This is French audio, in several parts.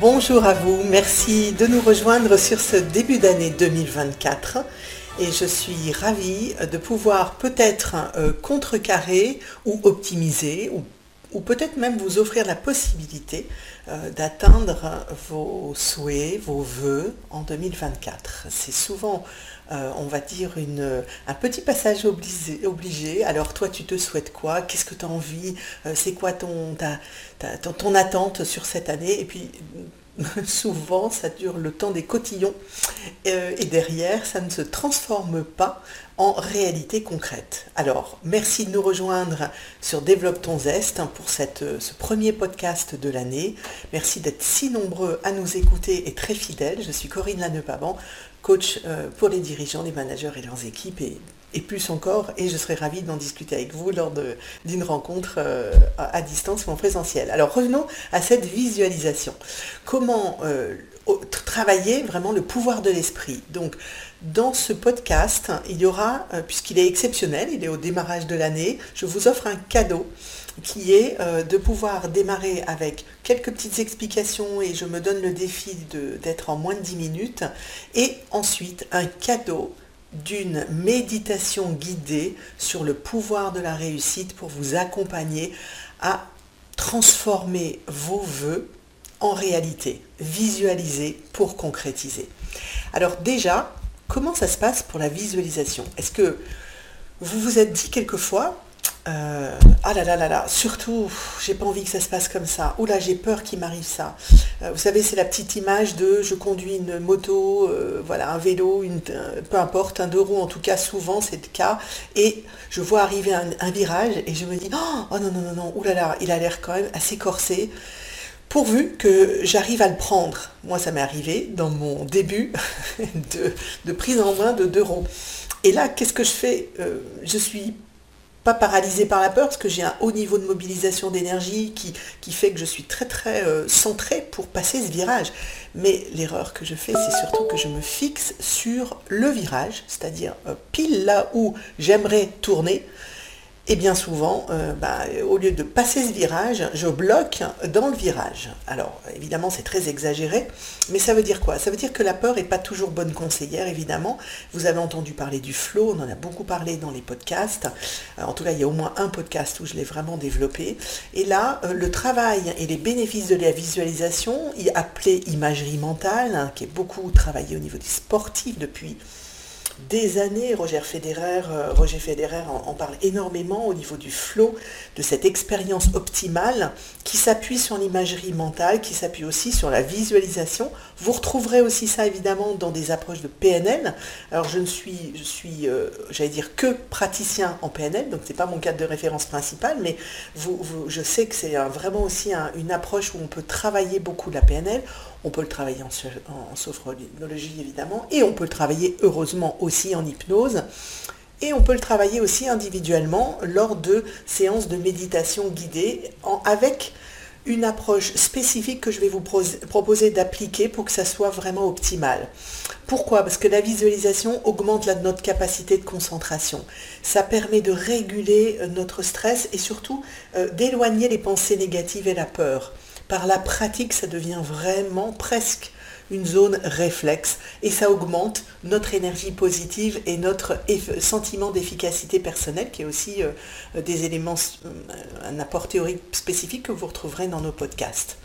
Bonjour à vous, merci de nous rejoindre sur ce début d'année 2024 et je suis ravie de pouvoir peut-être euh, contrecarrer ou optimiser ou, peut-être même vous offrir la possibilité euh, d'atteindre vos souhaits, vos voeux en 2024. C'est souvent, euh, on va dire, une, un petit passage obligé. Alors toi, tu te souhaites quoi? Qu'est-ce que tu as envie C'est quoi ton, attente sur cette année? Et puis souvent ça dure le temps des cotillons euh, et derrière ça ne se transforme pas en réalité concrète. Alors merci de nous rejoindre sur Développe ton zeste pour cette, ce premier podcast de l'année. Merci d'être si nombreux à nous écouter et très fidèles. Je suis Corinne Lannepaban, coach euh, pour les dirigeants, les managers et leurs équipes et plus encore, et je serai ravie d'en discuter avec vous lors d'une rencontre euh, à, distance ou en présentiel. Alors revenons à cette visualisation. Comment euh, travailler vraiment le pouvoir de l'esprit? Donc dans ce podcast, il y aura, puisqu'il est exceptionnel, il est au démarrage de l'année, je vous offre un cadeau qui est de pouvoir démarrer avec quelques petites explications et je me donne le défi d'être en moins de 10 minutes et ensuite un cadeau d'une méditation guidée sur le pouvoir de la réussite pour vous accompagner à transformer vos voeux en réalité, visualiser pour concrétiser. Alors déjà, comment ça se passe pour la visualisation? Est-ce que vous vous êtes dit quelquefois, euh, ah là là là là, surtout, j'ai pas envie que ça se passe comme ça. Ou là, j'ai peur qu'il m'arrive ça. Euh, vous savez, c'est la petite image de je conduis une moto, euh, voilà, un vélo, une, peu importe, un deux roues, en tout cas, souvent c'est le cas. Et je vois arriver un, virage et je me dis, oh, oh non, non, non, non, oulala, là là, il a l'air quand même assez corsé. Pourvu que j'arrive à le prendre. Moi, ça m'est arrivé dans mon début de, de, prise en main de deux roues. Et là, qu'est-ce que je fais? Je suis pas paralysé par la peur parce que j'ai un haut niveau de mobilisation d'énergie qui, qui, fait que je suis très très euh, centré pour passer ce virage. Mais l'erreur que je fais, c'est surtout que je me fixe sur le virage, c'est-à-dire euh, pile là où j'aimerais tourner, et bien souvent, euh, bah, au lieu de passer ce virage, je bloque dans le virage. Alors évidemment c'est très exagéré, mais ça veut dire quoi? Ça veut dire que la peur n'est pas toujours bonne conseillère, évidemment. Vous avez entendu parler du flow, on en a beaucoup parlé dans les podcasts. Euh, en tout cas, il y a au moins un podcast où je l'ai vraiment développé. Et là, euh, le travail et les bénéfices de la visualisation, appelé imagerie mentale, hein, qui est beaucoup travaillé au niveau des sportifs depuis des années. Roger Federer, euh, Roger en, parle énormément au niveau du flow, de cette expérience optimale qui s'appuie sur l'imagerie mentale, qui s'appuie aussi sur la visualisation. Vous retrouverez aussi ça évidemment dans des approches de PNL. Alors je ne suis, je suis, euh, j'allais dire que praticien en PNL, donc c'est pas mon cadre de référence principal, mais je sais que c'est vraiment aussi une approche où on peut travailler beaucoup la PNL. On peut le travailler en, en sophrologie évidemment, et on peut le travailler heureusement aussi en hypnose. Et on peut le travailler aussi individuellement lors de séances de méditation guidée avec une approche spécifique que je vais vous proposer d'appliquer pour que ça soit vraiment optimal. Pourquoi? Parce que la visualisation augmente notre capacité de concentration. Ça permet de réguler euh, notre stress et surtout euh, d'éloigner les pensées négatives et la peur par la pratique, ça devient vraiment presque une zone réflexe et ça augmente notre énergie positive et notre sentiment d'efficacité personnelle qui est aussi euh, des éléments, euh, un apport théorique spécifique que vous retrouverez dans nos podcasts.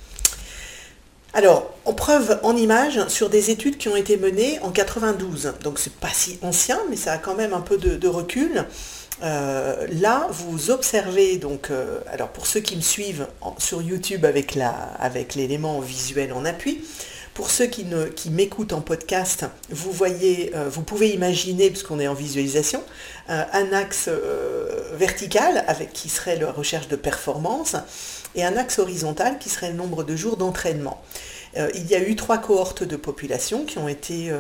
Alors, on preuve en image sur des études qui ont été menées en 92, donc c'est pas si ancien, mais ça a quand même un peu de recul. Euh, là, vous observez, donc, euh, alors pour ceux qui me suivent sur YouTube avec, l'élément visuel en appui, pour ceux qui, qui m'écoutent en podcast, vous voyez, euh, vous pouvez imaginer, puisqu'on est en visualisation, un axe vertical avec qui serait la recherche de performance et un axe horizontal qui serait le nombre de jours d'entraînement. il y a eu trois cohortes de population qui ont été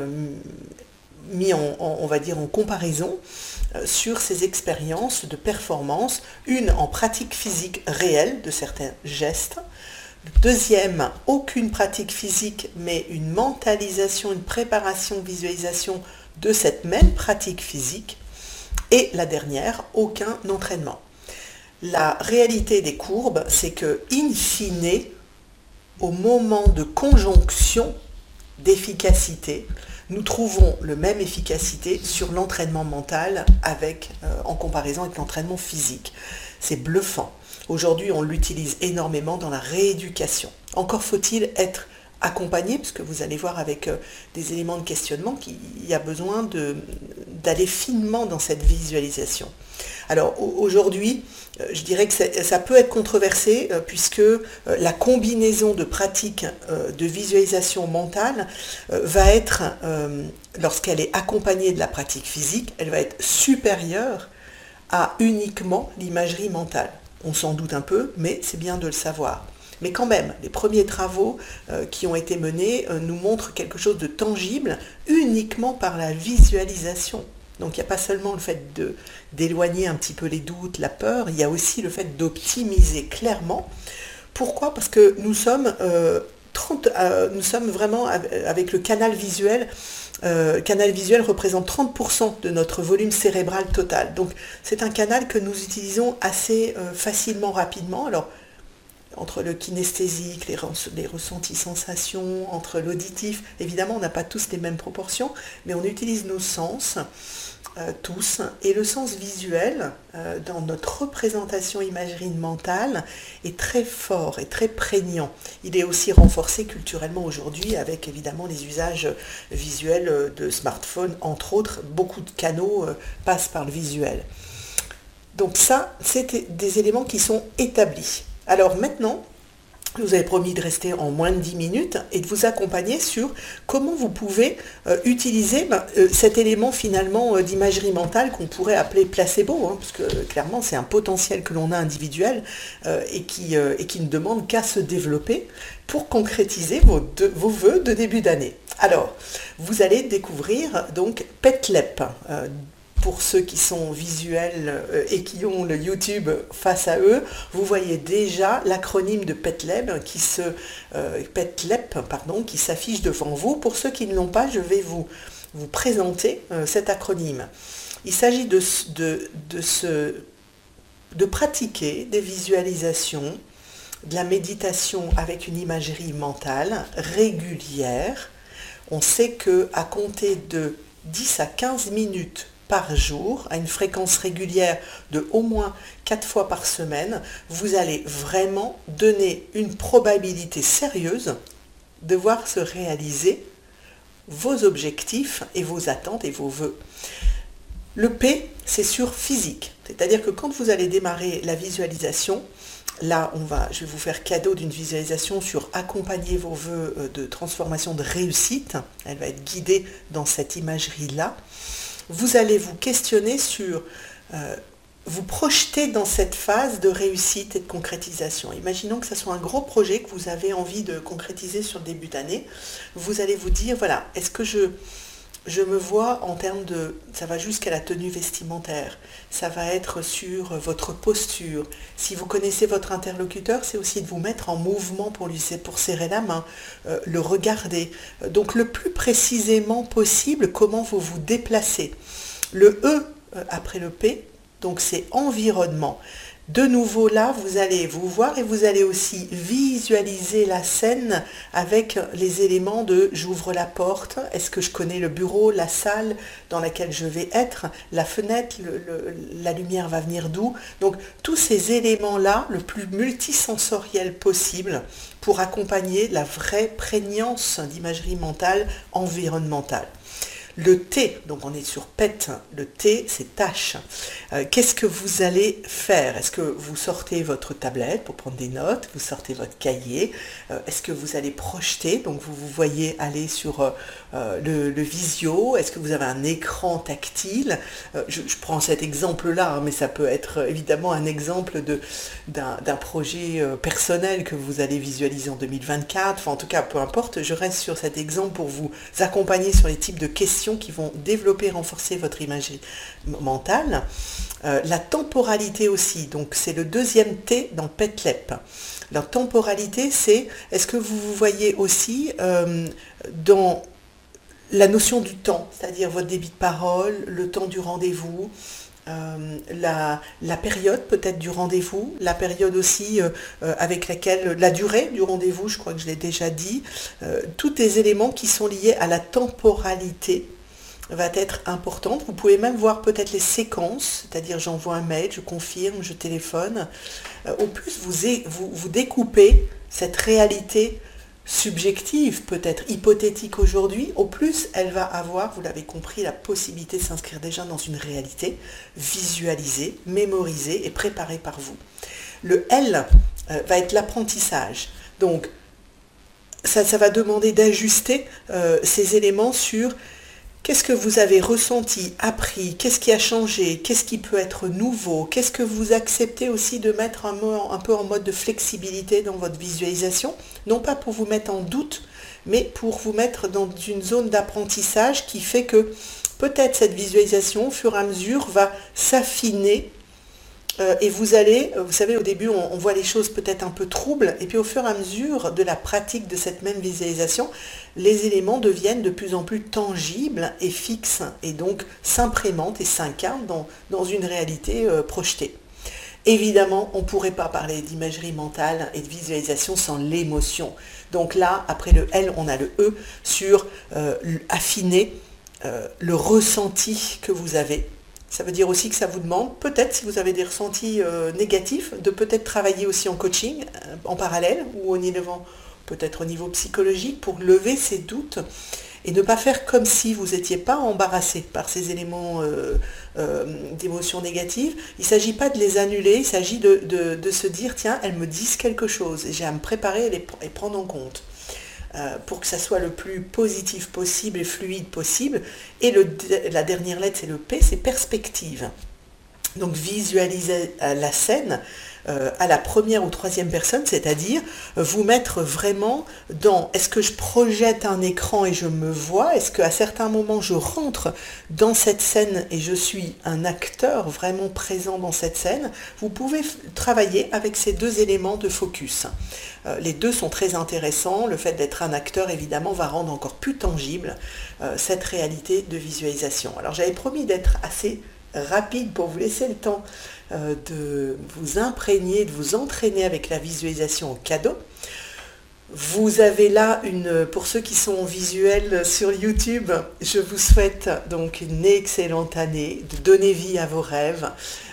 mis en, on va dire en comparaison euh, sur ces expériences de performance, une en pratique physique réelle de certains gestes, deuxième, aucune pratique physique, mais une mentalisation, une préparation, visualisation de cette même pratique physique, et la dernière, aucun entraînement. La réalité des courbes, c'est que, in fine, au moment de conjonction d'efficacité, nous trouvons le même efficacité sur l'entraînement mental euh, en comparaison avec l'entraînement physique. C'est bluffant. Aujourd'hui, on l'utilise énormément dans la rééducation. Encore faut-il être accompagné, parce que vous allez voir avec euh, des éléments de questionnement qu'il y a besoin d'aller finement dans cette visualisation. Alors aujourd'hui, euh, je dirais que ça, peut être controversé euh, puisque la combinaison de pratiques de visualisation mentale va être, lorsqu'elle est accompagnée de la pratique physique, elle va être supérieure à uniquement l'imagerie mentale. On s'en doute un peu, mais c'est bien de le savoir. Mais quand même, les premiers travaux euh, qui ont été menés euh, nous montrent quelque chose de tangible uniquement par la visualisation. Donc il n'y a pas seulement le fait d'éloigner un petit peu les doutes, la peur, il y a aussi le fait d'optimiser clairement. Pourquoi? Parce que nous sommes, euh, vraiment avec le canal visuel. canal visuel représente 30% de notre volume cérébral total. Donc c'est un canal que nous utilisons assez facilement, rapidement. Entre le kinesthésique, les, ressentis sensations, entre l'auditif. Évidemment, on n'a pas tous les mêmes proportions, mais on utilise nos sens, euh, tous, et le sens visuel, euh, dans notre représentation imagerie mentale, est très fort et très prégnant. Il est aussi renforcé culturellement aujourd'hui avec évidemment les usages visuels de smartphones, entre autres. Beaucoup de canaux euh, passent par le visuel. Donc ça, c'est des éléments qui sont établis. Alors maintenant, je vous avez promis de rester en moins de 10 minutes et de vous accompagner sur comment vous pouvez euh, utiliser ben, euh, cet élément finalement euh, d'imagerie mentale qu'on pourrait appeler placebo, hein, parce que clairement c'est un potentiel que l'on a individuel et, qui, ne demande qu'à se développer pour concrétiser vos, vœux de début d'année. Alors, vous allez découvrir donc PetLep pour ceux qui sont visuels euh, et qui ont le YouTube face à eux, vous voyez déjà l'acronyme de PetLab qui se euh, pardon, qui s'affiche devant vous. Pour ceux qui ne l'ont pas, je vais vous, vous présenter euh, cet acronyme. Il s'agit de, de, de, de pratiquer des visualisations, de la méditation avec une imagerie mentale régulière. On sait que à compter de 10 à 15 minutes par jour, à une fréquence régulière de au moins 4 fois par semaine, vous allez vraiment donner une probabilité sérieuse de voir se réaliser vos objectifs et vos attentes et vos voeux. Le P, c'est sur physique. C'est-à-dire que quand vous allez démarrer la visualisation, là, on va, je vais vous faire cadeau d'une visualisation sur accompagner vos voeux euh, de transformation de réussite. Elle va être guidée dans cette imagerie-là vous allez vous questionner sur, euh, vous projeter dans cette phase de réussite et de concrétisation. Imaginons que ce soit un gros projet que vous avez envie de concrétiser sur début d'année. Vous allez vous dire, voilà, est-ce que je, je me vois en termes de, ça va jusqu'à la tenue vestimentaire, ça va être sur votre posture. Si vous connaissez votre interlocuteur, c'est aussi de vous mettre en mouvement pour lui, pour serrer la main, euh, le regarder. Donc le plus précisément possible, comment vous vous déplacez. Le E euh, après le P, donc c'est environnement. De nouveau là, vous allez vous voir et vous allez aussi visualiser la scène avec les éléments de j'ouvre la porte, est-ce que je connais le bureau, la salle dans laquelle je vais être, la fenêtre, la lumière va venir d'où? Donc tous ces éléments-là, le plus multisensoriel possible pour accompagner la vraie prégnance d'imagerie mentale environnementale. Le T, donc on est sur PET, le T c'est tâche. Euh, qu'est-ce que vous allez faire? Est-ce que vous sortez votre tablette pour prendre des notes? Vous sortez votre cahier? Euh, Est-ce que vous allez projeter? Donc vous vous voyez aller sur euh, le, visio Est-ce que vous avez un écran tactile je, prends cet exemple-là, hein, mais ça peut être évidemment un exemple d'un projet personnel que vous allez visualiser en 2024. Enfin en tout cas, peu importe, je reste sur cet exemple pour vous accompagner sur les types de questions qui vont développer et renforcer votre imagerie mentale. Euh, la temporalité aussi, donc c'est le deuxième T dans PetLep. La temporalité, c'est est-ce que vous vous voyez aussi euh, dans la notion du temps, c'est-à-dire votre débit de parole, le temps du rendez-vous, la, la, période peut-être du rendez-vous, la période aussi avec laquelle, la durée du rendez-vous, je crois que je l'ai déjà dit, tous les éléments qui sont liés à la temporalité va être importante. Vous pouvez même voir peut-être les séquences, c'est-à-dire j'envoie un mail, je confirme, je téléphone. au plus, vous, vous découpez cette réalité subjective, peut-être hypothétique aujourd'hui, au plus elle va avoir, vous l'avez compris, la possibilité de s'inscrire déjà dans une réalité visualisée, mémorisée et préparée par vous. Le L euh, va être l'apprentissage. Donc, ça, va demander d'ajuster euh, ces éléments sur Qu'est-ce que vous avez ressenti, appris? Qu'est-ce qui a changé? Qu'est-ce qui peut être nouveau? Qu'est-ce que vous acceptez aussi de mettre un, peu en mode de flexibilité dans votre visualisation? Non pas pour vous mettre en doute, mais pour vous mettre dans une zone d'apprentissage qui fait que peut-être cette visualisation, au fur et à mesure, va s'affiner euh, et vous allez, euh, vous savez, au début, on, voit les choses peut-être un peu troubles, et puis au fur et à mesure de la pratique de cette même visualisation, les éléments deviennent de plus en plus tangibles et fixes, et donc s'imprémentent et s'incarnent dans, une réalité euh, projetée. Évidemment, on ne pourrait pas parler d'imagerie mentale et de visualisation sans l'émotion. Donc là, après le L, on a le E sur affiner le ressenti que vous avez ça veut dire aussi que ça vous demande, peut-être si vous avez des ressentis euh, négatifs, de peut-être travailler aussi en coaching euh, en parallèle ou au niveau, peut-être au niveau psychologique pour lever ces doutes et ne pas faire comme si vous n'étiez pas embarrassé par ces éléments euh, d'émotions négatives. Il ne s'agit pas de les annuler, il s'agit de, se dire, tiens, elles me disent quelque chose et j'ai à me préparer et prendre en compte. Euh, pour que ça soit le plus positif possible et fluide possible. Et la dernière lettre, c'est le P, c'est perspective. Donc visualiser euh, la scène euh, à la première ou troisième personne, c'est-à-dire vous mettre vraiment dans est-ce que je projette un écran et je me vois, est-ce qu'à certains moments je rentre dans cette scène et je suis un acteur vraiment présent dans cette scène, vous pouvez travailler avec ces deux éléments de focus. Euh, les deux sont très intéressants, le fait d'être un acteur évidemment va rendre encore plus tangible euh, cette réalité de visualisation. Alors j'avais promis d'être assez rapide pour vous laisser le temps euh, de vous imprégner, de vous entraîner avec la visualisation au cadeau. Vous avez là une, pour ceux qui sont visuels sur YouTube, je vous souhaite donc une excellente année, de donner vie à vos rêves,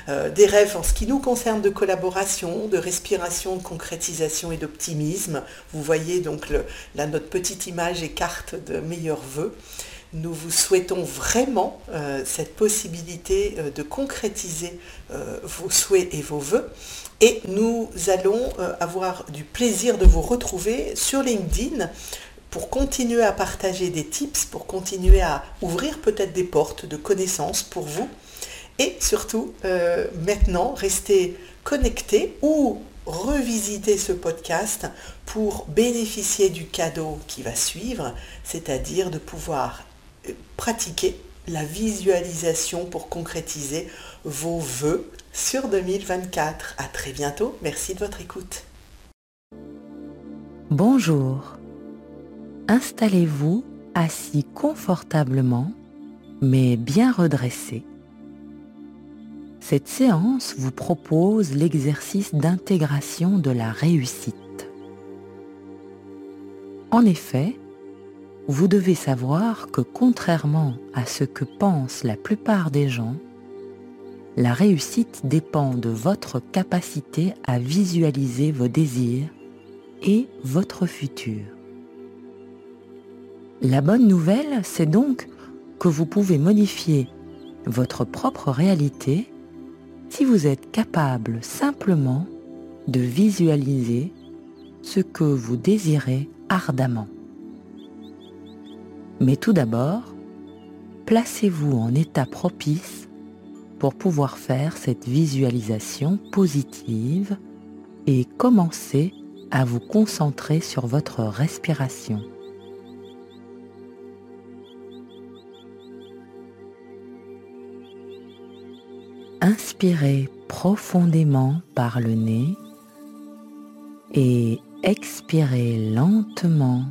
euh, des rêves en ce qui nous concerne de collaboration, de respiration, de concrétisation et d'optimisme. Vous voyez donc là notre petite image et carte de meilleurs voeux. Nous vous souhaitons vraiment euh, cette possibilité euh, de concrétiser euh, vos souhaits et vos voeux. Et nous allons avoir du plaisir de vous retrouver sur LinkedIn pour continuer à partager des tips, pour continuer à ouvrir peut-être des portes de connaissances pour vous. Et surtout, maintenant, restez connectés ou revisiter ce podcast pour bénéficier du cadeau qui va suivre, c'est-à-dire de pouvoir pratiquer la visualisation pour concrétiser vos voeux sur 2024. À très bientôt. Merci de votre écoute. Bonjour. Installez-vous assis confortablement mais bien redressé. Cette séance vous propose l'exercice d'intégration de la réussite. En effet, vous devez savoir que contrairement à ce que pensent la plupart des gens, la réussite dépend de votre capacité à visualiser vos désirs et votre futur. La bonne nouvelle, c'est donc que vous pouvez modifier votre propre réalité si vous êtes capable simplement de visualiser ce que vous désirez ardemment. Mais tout d'abord, placez-vous en état propice pour pouvoir faire cette visualisation positive et commencer à vous concentrer sur votre respiration. Inspirez profondément par le nez et expirez lentement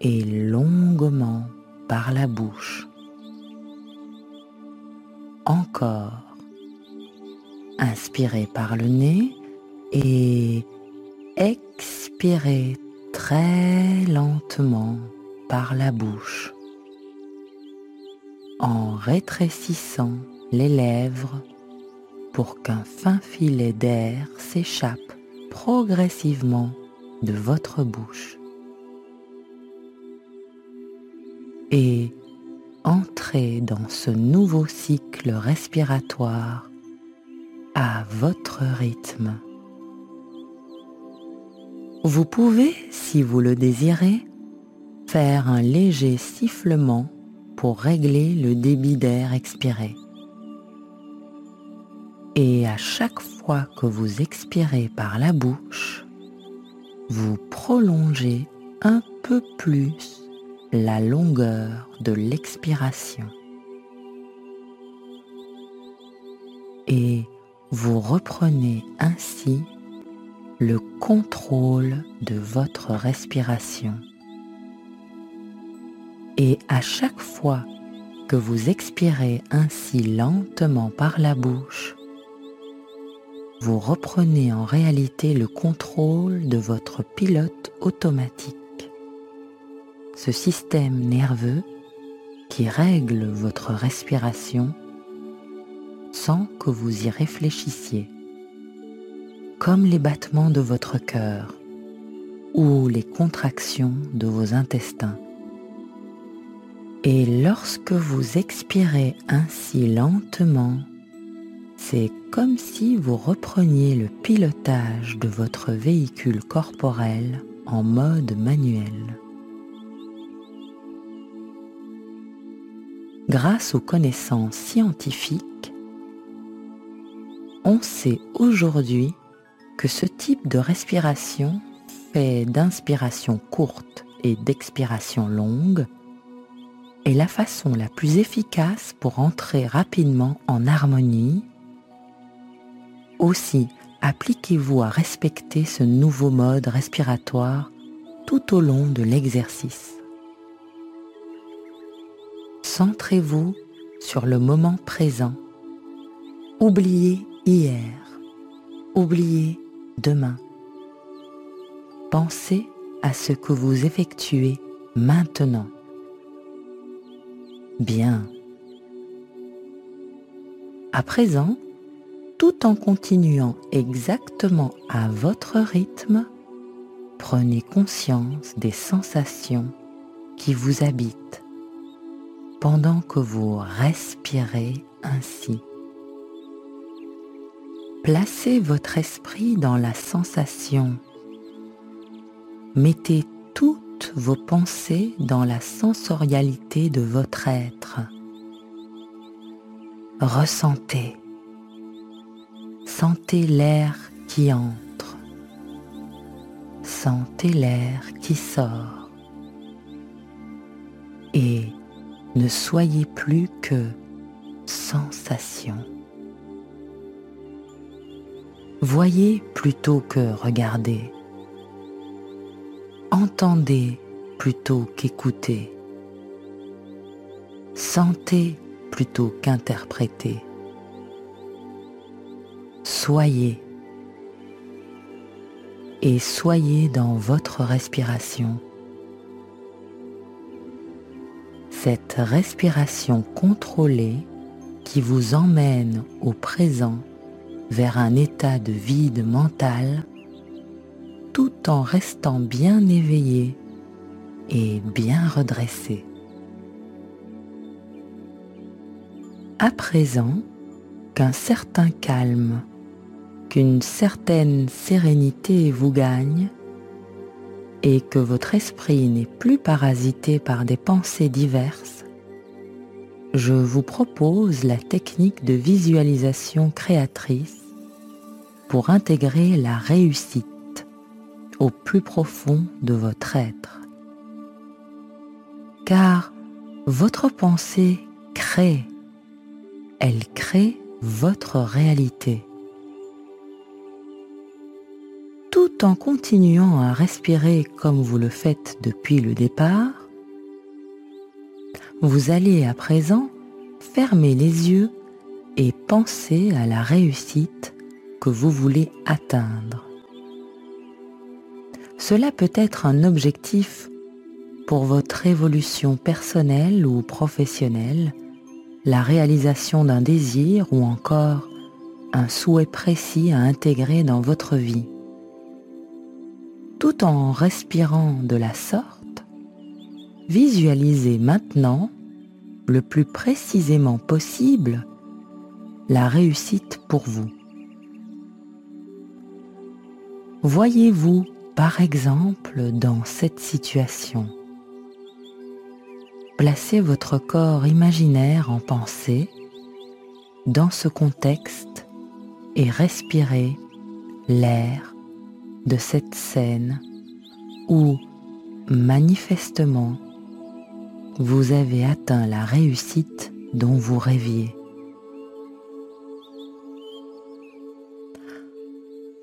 et longuement par la bouche. Encore. Inspirez par le nez et expirez très lentement par la bouche en rétrécissant les lèvres pour qu'un fin filet d'air s'échappe progressivement de votre bouche. Et entrez dans ce nouveau cycle respiratoire à votre rythme. Vous pouvez, si vous le désirez, faire un léger sifflement pour régler le débit d'air expiré. Et à chaque fois que vous expirez par la bouche, vous prolongez un peu plus la longueur de l'expiration. Et vous reprenez ainsi le contrôle de votre respiration. Et à chaque fois que vous expirez ainsi lentement par la bouche, vous reprenez en réalité le contrôle de votre pilote automatique. Ce système nerveux qui règle votre respiration sans que vous y réfléchissiez, comme les battements de votre cœur ou les contractions de vos intestins. Et lorsque vous expirez ainsi lentement, c'est comme si vous repreniez le pilotage de votre véhicule corporel en mode manuel. Grâce aux connaissances scientifiques, on sait aujourd'hui que ce type de respiration fait d'inspiration courte et d'expiration longue est la façon la plus efficace pour entrer rapidement en harmonie. Aussi, appliquez-vous à respecter ce nouveau mode respiratoire tout au long de l'exercice. Centrez-vous sur le moment présent. Oubliez hier. Oubliez demain. Pensez à ce que vous effectuez maintenant. Bien. À présent, tout en continuant exactement à votre rythme, prenez conscience des sensations qui vous habitent pendant que vous respirez ainsi. Placez votre esprit dans la sensation. Mettez tout vos pensées dans la sensorialité de votre être. Ressentez. Sentez l'air qui entre. Sentez l'air qui sort. Et ne soyez plus que sensation. Voyez plutôt que regardez entendez plutôt qu'écoutez, sentez plutôt qu'interprétez, soyez et soyez dans votre respiration. Cette respiration contrôlée qui vous emmène au présent vers un état de vide mental tout en restant bien éveillé et bien redressé. À présent qu'un certain calme, qu'une certaine sérénité vous gagne et que votre esprit n'est plus parasité par des pensées diverses, je vous propose la technique de visualisation créatrice pour intégrer la réussite au plus profond de votre être. Car votre pensée crée, elle crée votre réalité. En continuant à respirer comme vous le faites depuis le départ, vous allez à présent fermer les yeux et pensez à la réussite que vous voulez atteindre. Cela peut être un objectif pour votre évolution personnelle ou professionnelle, la réalisation d'un désir ou encore un souhait précis à intégrer dans votre vie. Tout en respirant de la sorte, visualisez maintenant le plus précisément possible la réussite pour vous. Voyez-vous par exemple dans cette situation Placez votre corps imaginaire en pensée dans ce contexte et respirez l'air de cette scène où manifestement vous avez atteint la réussite dont vous rêviez.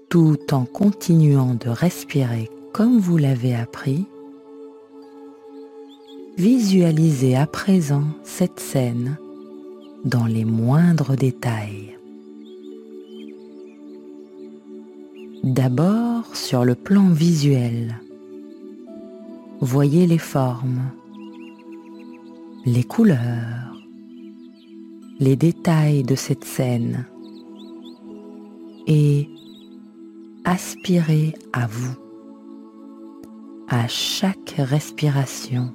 Tout en continuant de respirer comme vous l'avez appris, visualisez à présent cette scène dans les moindres détails. D'abord sur le plan visuel, voyez les formes, les couleurs, les détails de cette scène et aspirez à vous, à chaque respiration,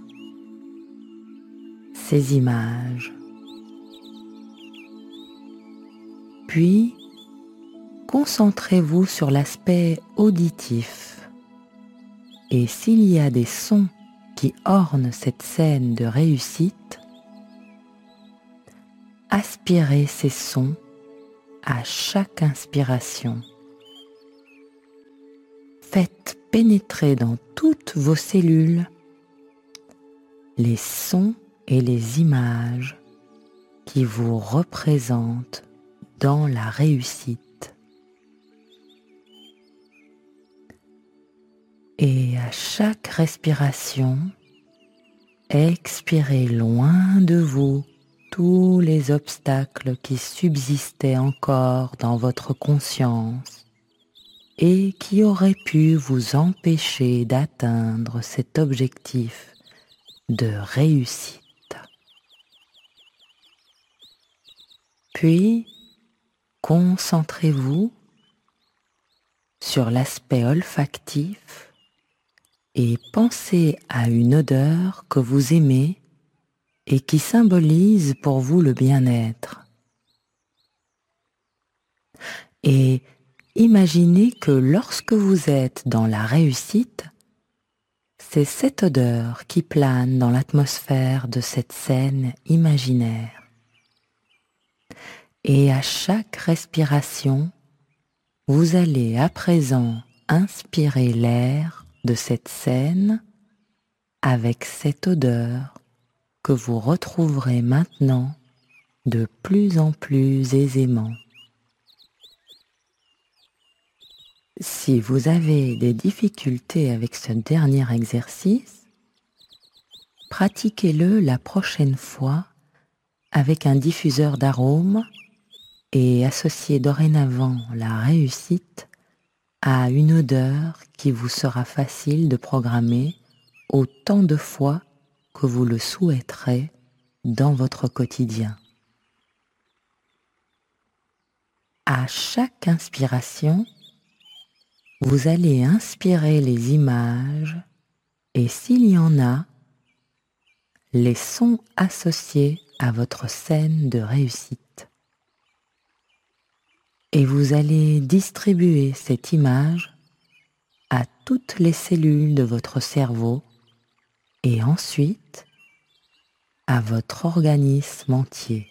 ces images. Puis, concentrez-vous sur l'aspect auditif et s'il y a des sons qui ornent cette scène de réussite, aspirez ces sons à chaque inspiration. Faites pénétrer dans toutes vos cellules les sons et les images qui vous représentent dans la réussite. Et à chaque respiration, expirez loin de vous tous les obstacles qui subsistaient encore dans votre conscience et qui auraient pu vous empêcher d'atteindre cet objectif de réussite. Puis, concentrez-vous sur l'aspect olfactif et pensez à une odeur que vous aimez et qui symbolise pour vous le bien-être. Et imaginez que lorsque vous êtes dans la réussite, c'est cette odeur qui plane dans l'atmosphère de cette scène imaginaire. Et à chaque respiration, vous allez à présent inspirer l'air de cette scène avec cette odeur que vous retrouverez maintenant de plus en plus aisément. Si vous avez des difficultés avec ce dernier exercice, pratiquez-le la prochaine fois avec un diffuseur d'arômes et associez dorénavant la réussite à une odeur qui vous sera facile de programmer autant de fois que vous le souhaiterez dans votre quotidien. À chaque inspiration, vous allez inspirer les images et s'il y en a, les sons associés à votre scène de réussite et vous allez distribuer cette image à toutes les cellules de votre cerveau et ensuite à votre organisme entier.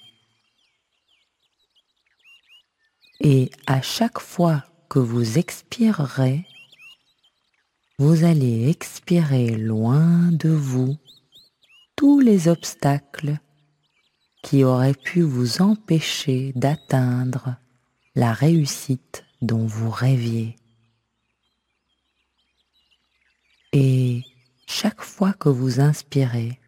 Et à chaque fois que vous expirerez, vous allez expirer loin de vous tous les obstacles qui auraient pu vous empêcher d'atteindre la réussite dont vous rêviez. Et chaque fois que vous inspirez,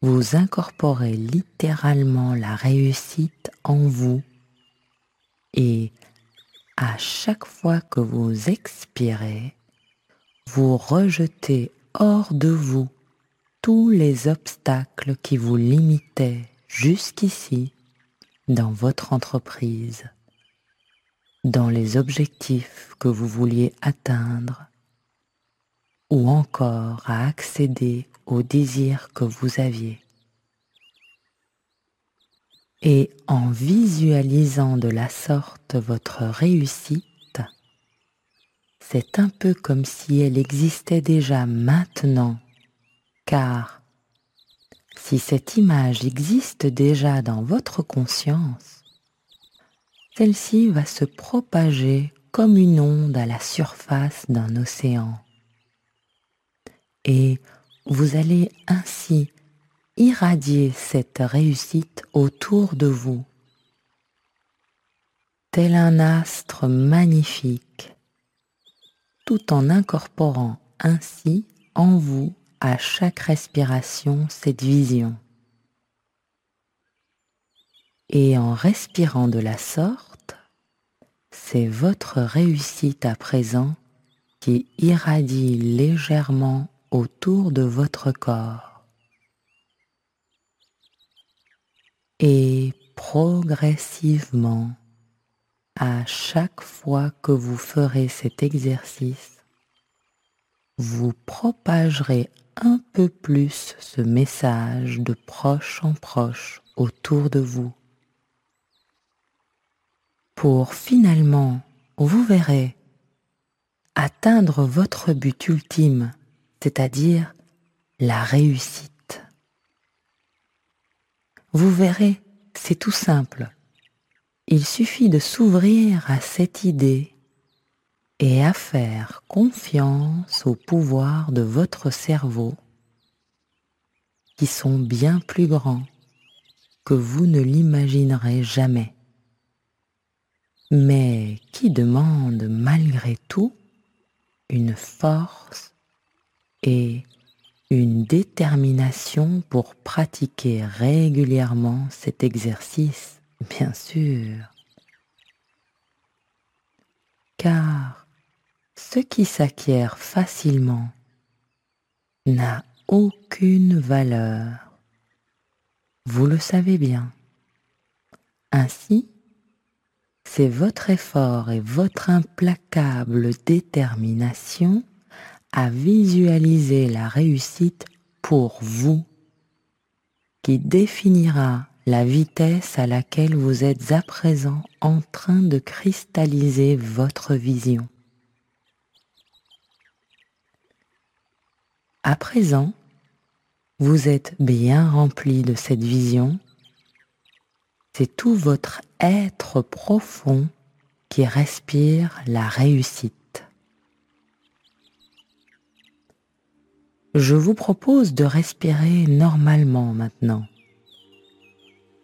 vous incorporez littéralement la réussite en vous et à chaque fois que vous expirez, vous rejetez hors de vous tous les obstacles qui vous limitaient jusqu'ici dans votre entreprise, dans les objectifs que vous vouliez atteindre ou encore à accéder aux désirs que vous aviez. Et en visualisant de la sorte votre réussite, c'est un peu comme si elle existait déjà maintenant, car si cette image existe déjà dans votre conscience, celle-ci va se propager comme une onde à la surface d'un océan. Et vous allez ainsi irradier cette réussite autour de vous, tel un astre magnifique, tout en incorporant ainsi en vous à chaque respiration cette vision. Et en respirant de la sorte, c'est votre réussite à présent qui irradie légèrement autour de votre corps. Et progressivement, à chaque fois que vous ferez cet exercice, vous propagerez un peu plus ce message de proche en proche autour de vous. Pour finalement, vous verrez, atteindre votre but ultime c'est-à-dire la réussite. Vous verrez, c'est tout simple. Il suffit de s'ouvrir à cette idée et à faire confiance au pouvoir de votre cerveau qui sont bien plus grands que vous ne l'imaginerez jamais, mais qui demandent malgré tout une force et une détermination pour pratiquer régulièrement cet exercice, bien sûr. Car ce qui s'acquiert facilement n'a aucune valeur. Vous le savez bien. Ainsi, c'est votre effort et votre implacable détermination à visualiser la réussite pour vous qui définira la vitesse à laquelle vous êtes à présent en train de cristalliser votre vision. À présent, vous êtes bien rempli de cette vision. C'est tout votre être profond qui respire la réussite. Je vous propose de respirer normalement maintenant.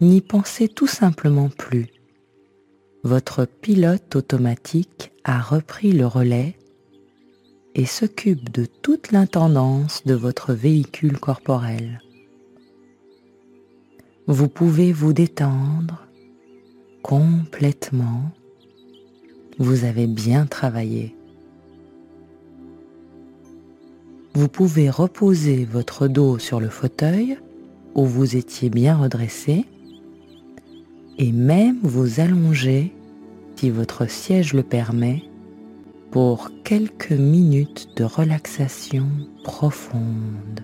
N'y pensez tout simplement plus. Votre pilote automatique a repris le relais et s'occupe de toute l'intendance de votre véhicule corporel. Vous pouvez vous détendre complètement. Vous avez bien travaillé. Vous pouvez reposer votre dos sur le fauteuil où vous étiez bien redressé et même vous allonger, si votre siège le permet, pour quelques minutes de relaxation profonde.